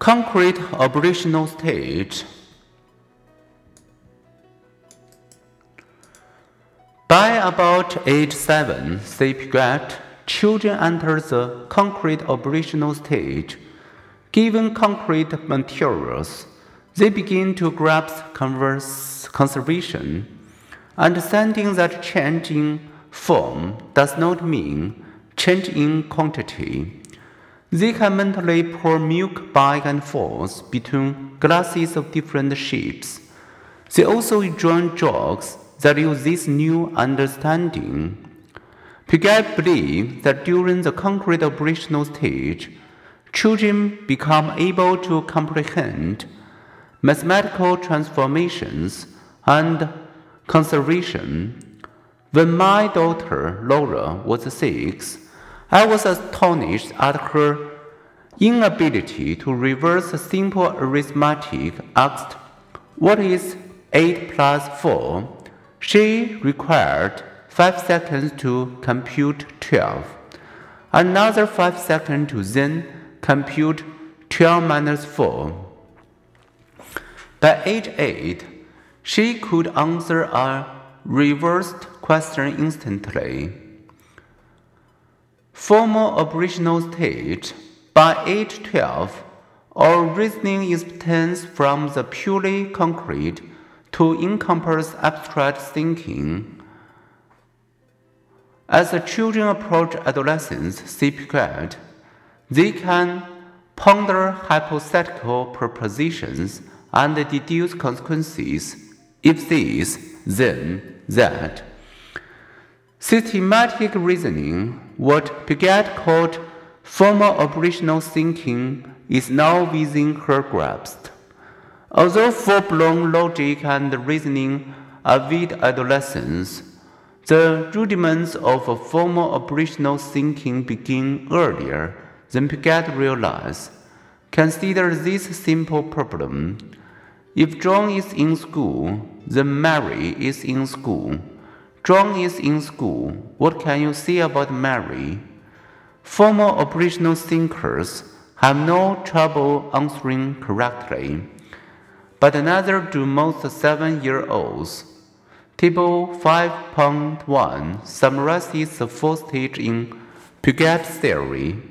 Concrete operational stage. By about age 7, say Piaget, children enter the concrete operational stage. Given concrete materials, they begin to grasp converse, conservation, understanding that change in form does not mean change in quantity. They mentally pour milk back and forth between glasses of different shapes. They also join jokes that use this new understanding. Piaget believed that during the concrete operational stage, children become able to comprehend mathematical transformations and conservation. When my daughter Laura was six, I was astonished at her inability to reverse a simple arithmetic asked, What is 8 plus 4? She required 5 seconds to compute 12, another 5 seconds to then compute 12 minus 4. By age 8, she could answer a reversed question instantly. Formal operational stage. By age 12, our reasoning extends from the purely concrete to encompass abstract thinking. As the children approach adolescence, Piaget, they can ponder hypothetical propositions and deduce consequences. If this, then that. Systematic reasoning, what Piaget called formal operational thinking, is now within her grasp. Although full blown logic and reasoning await adolescence, the rudiments of formal operational thinking begin earlier than Piaget realized. Consider this simple problem. If John is in school, then Mary is in school. John is in school. What can you say about Mary? Formal operational thinkers have no trouble answering correctly but another to most seven year olds. Table 5.1 summarizes the fourth stage in Piaget's theory.